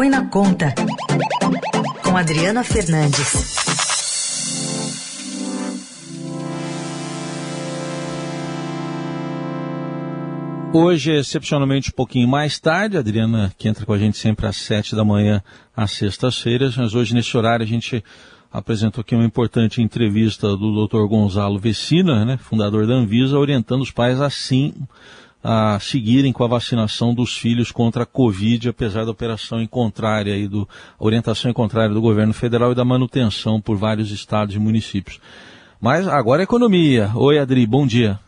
Põe na Conta, com Adriana Fernandes. Hoje, excepcionalmente, um pouquinho mais tarde, a Adriana, que entra com a gente sempre às sete da manhã, às sextas-feiras, mas hoje, nesse horário, a gente apresentou aqui uma importante entrevista do Dr. Gonzalo Vecina, né, fundador da Anvisa, orientando os pais assim a seguirem com a vacinação dos filhos contra a Covid, apesar da operação em contrária e do orientação em contrária do governo federal e da manutenção por vários estados e municípios. Mas agora a economia. Oi, Adri, bom dia.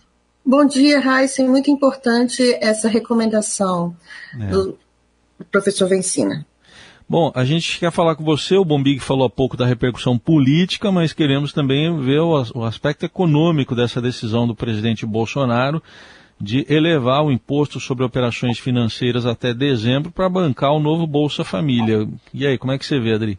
Bom dia, Raíssa. Muito importante essa recomendação é. do professor Vencina. Bom, a gente quer falar com você, o Bombig falou há pouco da repercussão política, mas queremos também ver o aspecto econômico dessa decisão do presidente Bolsonaro de elevar o imposto sobre operações financeiras até dezembro para bancar o novo Bolsa Família. E aí, como é que você vê, Adri?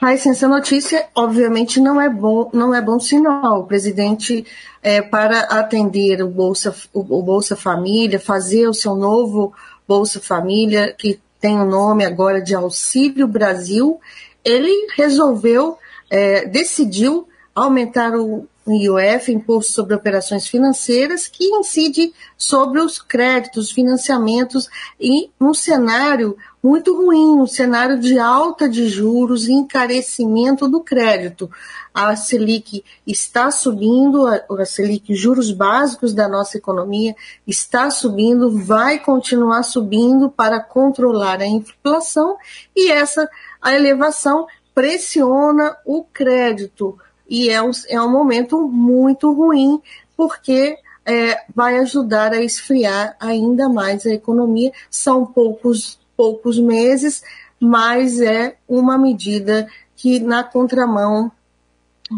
Mas essa notícia, obviamente, não é bom, não é bom sinal. O presidente, é, para atender o Bolsa, o, Bolsa Família, fazer o seu novo Bolsa Família, que tem o nome agora de Auxílio Brasil, ele resolveu, é, decidiu aumentar o IOF, Imposto sobre Operações Financeiras, que incide sobre os créditos, financiamentos, e um cenário muito ruim, um cenário de alta de juros e encarecimento do crédito. A Selic está subindo, a Selic, juros básicos da nossa economia, está subindo, vai continuar subindo para controlar a inflação, e essa a elevação pressiona o crédito e é um, é um momento muito ruim, porque é, vai ajudar a esfriar ainda mais a economia. São poucos, poucos meses, mas é uma medida que, na contramão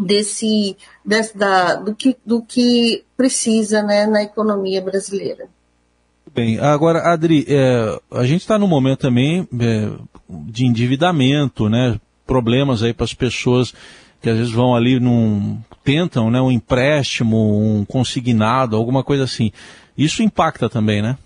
desse, desse da, do, que, do que precisa né, na economia brasileira. Bem, agora, Adri, é, a gente está num momento também é, de endividamento, né? Problemas aí para as pessoas que às vezes vão ali num tentam, né, um empréstimo, um consignado, alguma coisa assim. Isso impacta também, né?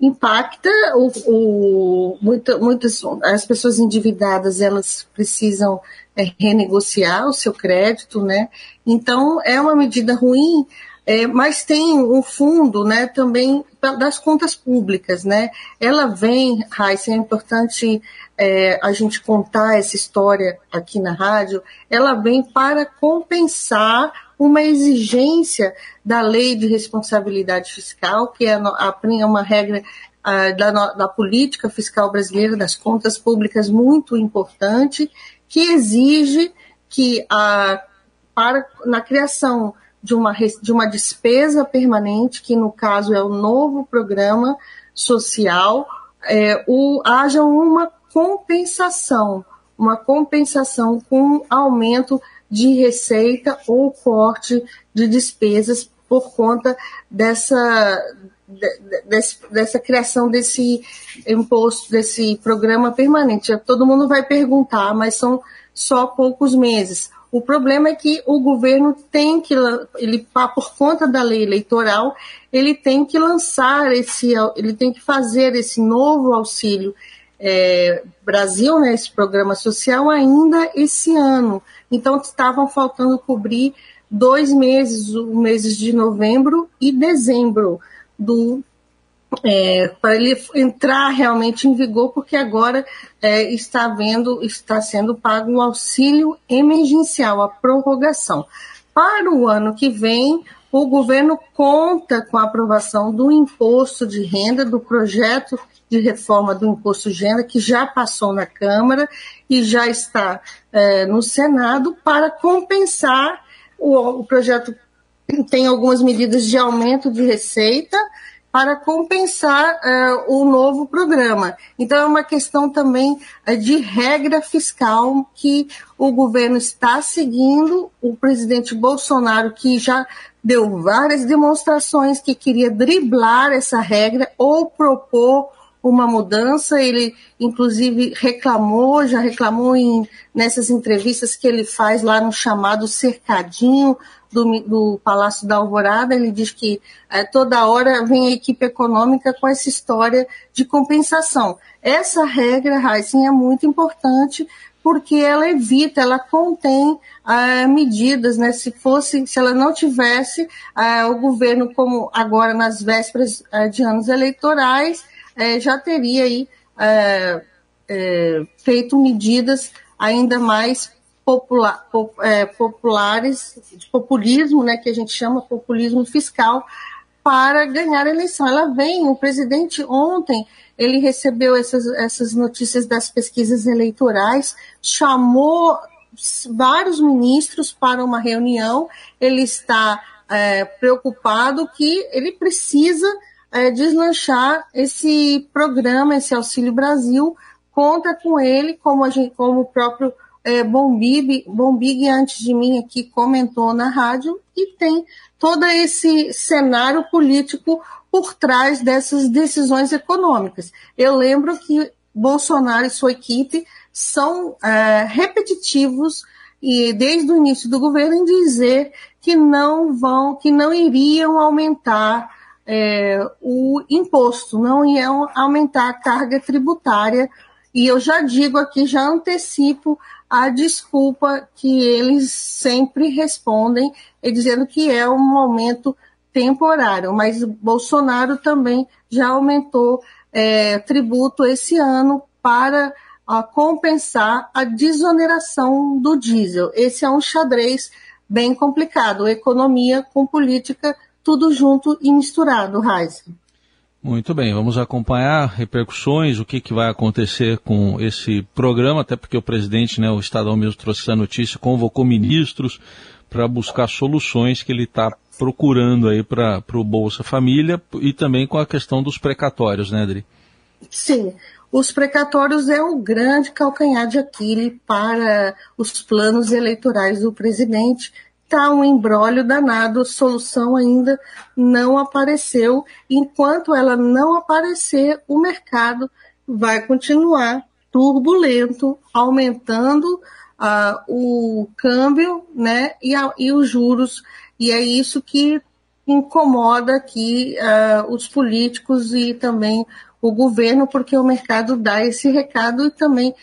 Impacta o, o muita, muitas as pessoas endividadas elas precisam é, renegociar o seu crédito, né? Então é uma medida ruim é, mas tem um fundo né, também das contas públicas. Né? Ela vem, Raíssa, é importante é, a gente contar essa história aqui na rádio, ela vem para compensar uma exigência da lei de responsabilidade fiscal, que é a, uma regra da, da política fiscal brasileira, das contas públicas, muito importante, que exige que a, para, na criação de uma, de uma despesa permanente, que no caso é o novo programa social, é, o, haja uma compensação, uma compensação com aumento de receita ou corte de despesas por conta dessa, desse, dessa criação desse imposto, desse programa permanente. Todo mundo vai perguntar, mas são só poucos meses. O problema é que o governo tem que, ele por conta da lei eleitoral, ele tem que lançar esse, ele tem que fazer esse novo auxílio é, Brasil, né, esse programa social, ainda esse ano. Então estavam faltando cobrir dois meses, os meses de novembro e dezembro do é, para ele entrar realmente em vigor, porque agora é, está vendo, está sendo pago o auxílio emergencial, a prorrogação. Para o ano que vem, o governo conta com a aprovação do imposto de renda, do projeto de reforma do imposto de renda, que já passou na Câmara e já está é, no Senado, para compensar o, o projeto tem algumas medidas de aumento de receita, para compensar uh, o novo programa. Então, é uma questão também uh, de regra fiscal que o governo está seguindo. O presidente Bolsonaro, que já deu várias demonstrações que queria driblar essa regra ou propor uma mudança. Ele, inclusive, reclamou, já reclamou em, nessas entrevistas que ele faz lá no chamado cercadinho do, do Palácio da Alvorada. Ele diz que é, toda hora vem a equipe econômica com essa história de compensação. Essa regra, Heisen, é muito importante porque ela evita, ela contém ah, medidas, né? Se fosse, se ela não tivesse ah, o governo como agora nas vésperas ah, de anos eleitorais, eh, já teria aí eh, eh, feito medidas ainda mais popular, populares, de populismo, né? Que a gente chama populismo fiscal para ganhar a eleição. Ela vem, o presidente ontem ele recebeu essas, essas notícias das pesquisas eleitorais, chamou vários ministros para uma reunião, ele está é, preocupado que ele precisa é, deslanchar esse programa, esse Auxílio Brasil, conta com ele, como, gente, como o próprio é, Bombig, Bombig antes de mim aqui comentou na rádio, e tem todo esse cenário político por trás dessas decisões econômicas. Eu lembro que Bolsonaro e sua equipe são é, repetitivos e desde o início do governo em dizer que não vão, que não iriam aumentar é, o imposto, não iam aumentar a carga tributária. E eu já digo aqui, já antecipo a desculpa que eles sempre respondem, dizendo que é um momento temporário, mas Bolsonaro também já aumentou é, tributo esse ano para a, compensar a desoneração do diesel. Esse é um xadrez bem complicado, economia com política, tudo junto e misturado, Raiz. Muito bem, vamos acompanhar repercussões, o que, que vai acontecer com esse programa, até porque o presidente, né, o Estadão mesmo trouxe essa notícia, convocou ministros para buscar soluções que ele está procurando aí para o Bolsa Família e também com a questão dos precatórios, né, Adri? Sim, os precatórios é o grande calcanhar de Aquiles para os planos eleitorais do presidente. Está um embrólio danado, solução ainda não apareceu. Enquanto ela não aparecer, o mercado vai continuar turbulento, aumentando uh, o câmbio né, e, a, e os juros e é isso que incomoda aqui uh, os políticos e também o governo, porque o mercado dá esse recado e também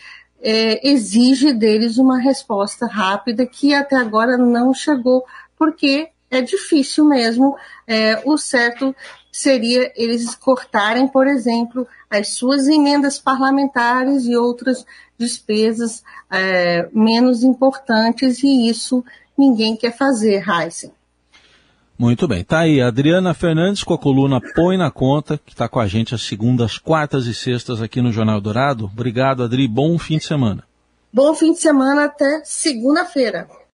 é, exige deles uma resposta rápida que até agora não chegou, porque é difícil mesmo. É, o certo seria eles cortarem, por exemplo, as suas emendas parlamentares e outras despesas é, menos importantes, e isso ninguém quer fazer, Heisen. Muito bem. Tá aí, Adriana Fernandes com a coluna Põe na Conta, que está com a gente às segundas, quartas e sextas aqui no Jornal Dourado. Obrigado, Adri. Bom fim de semana. Bom fim de semana até segunda-feira.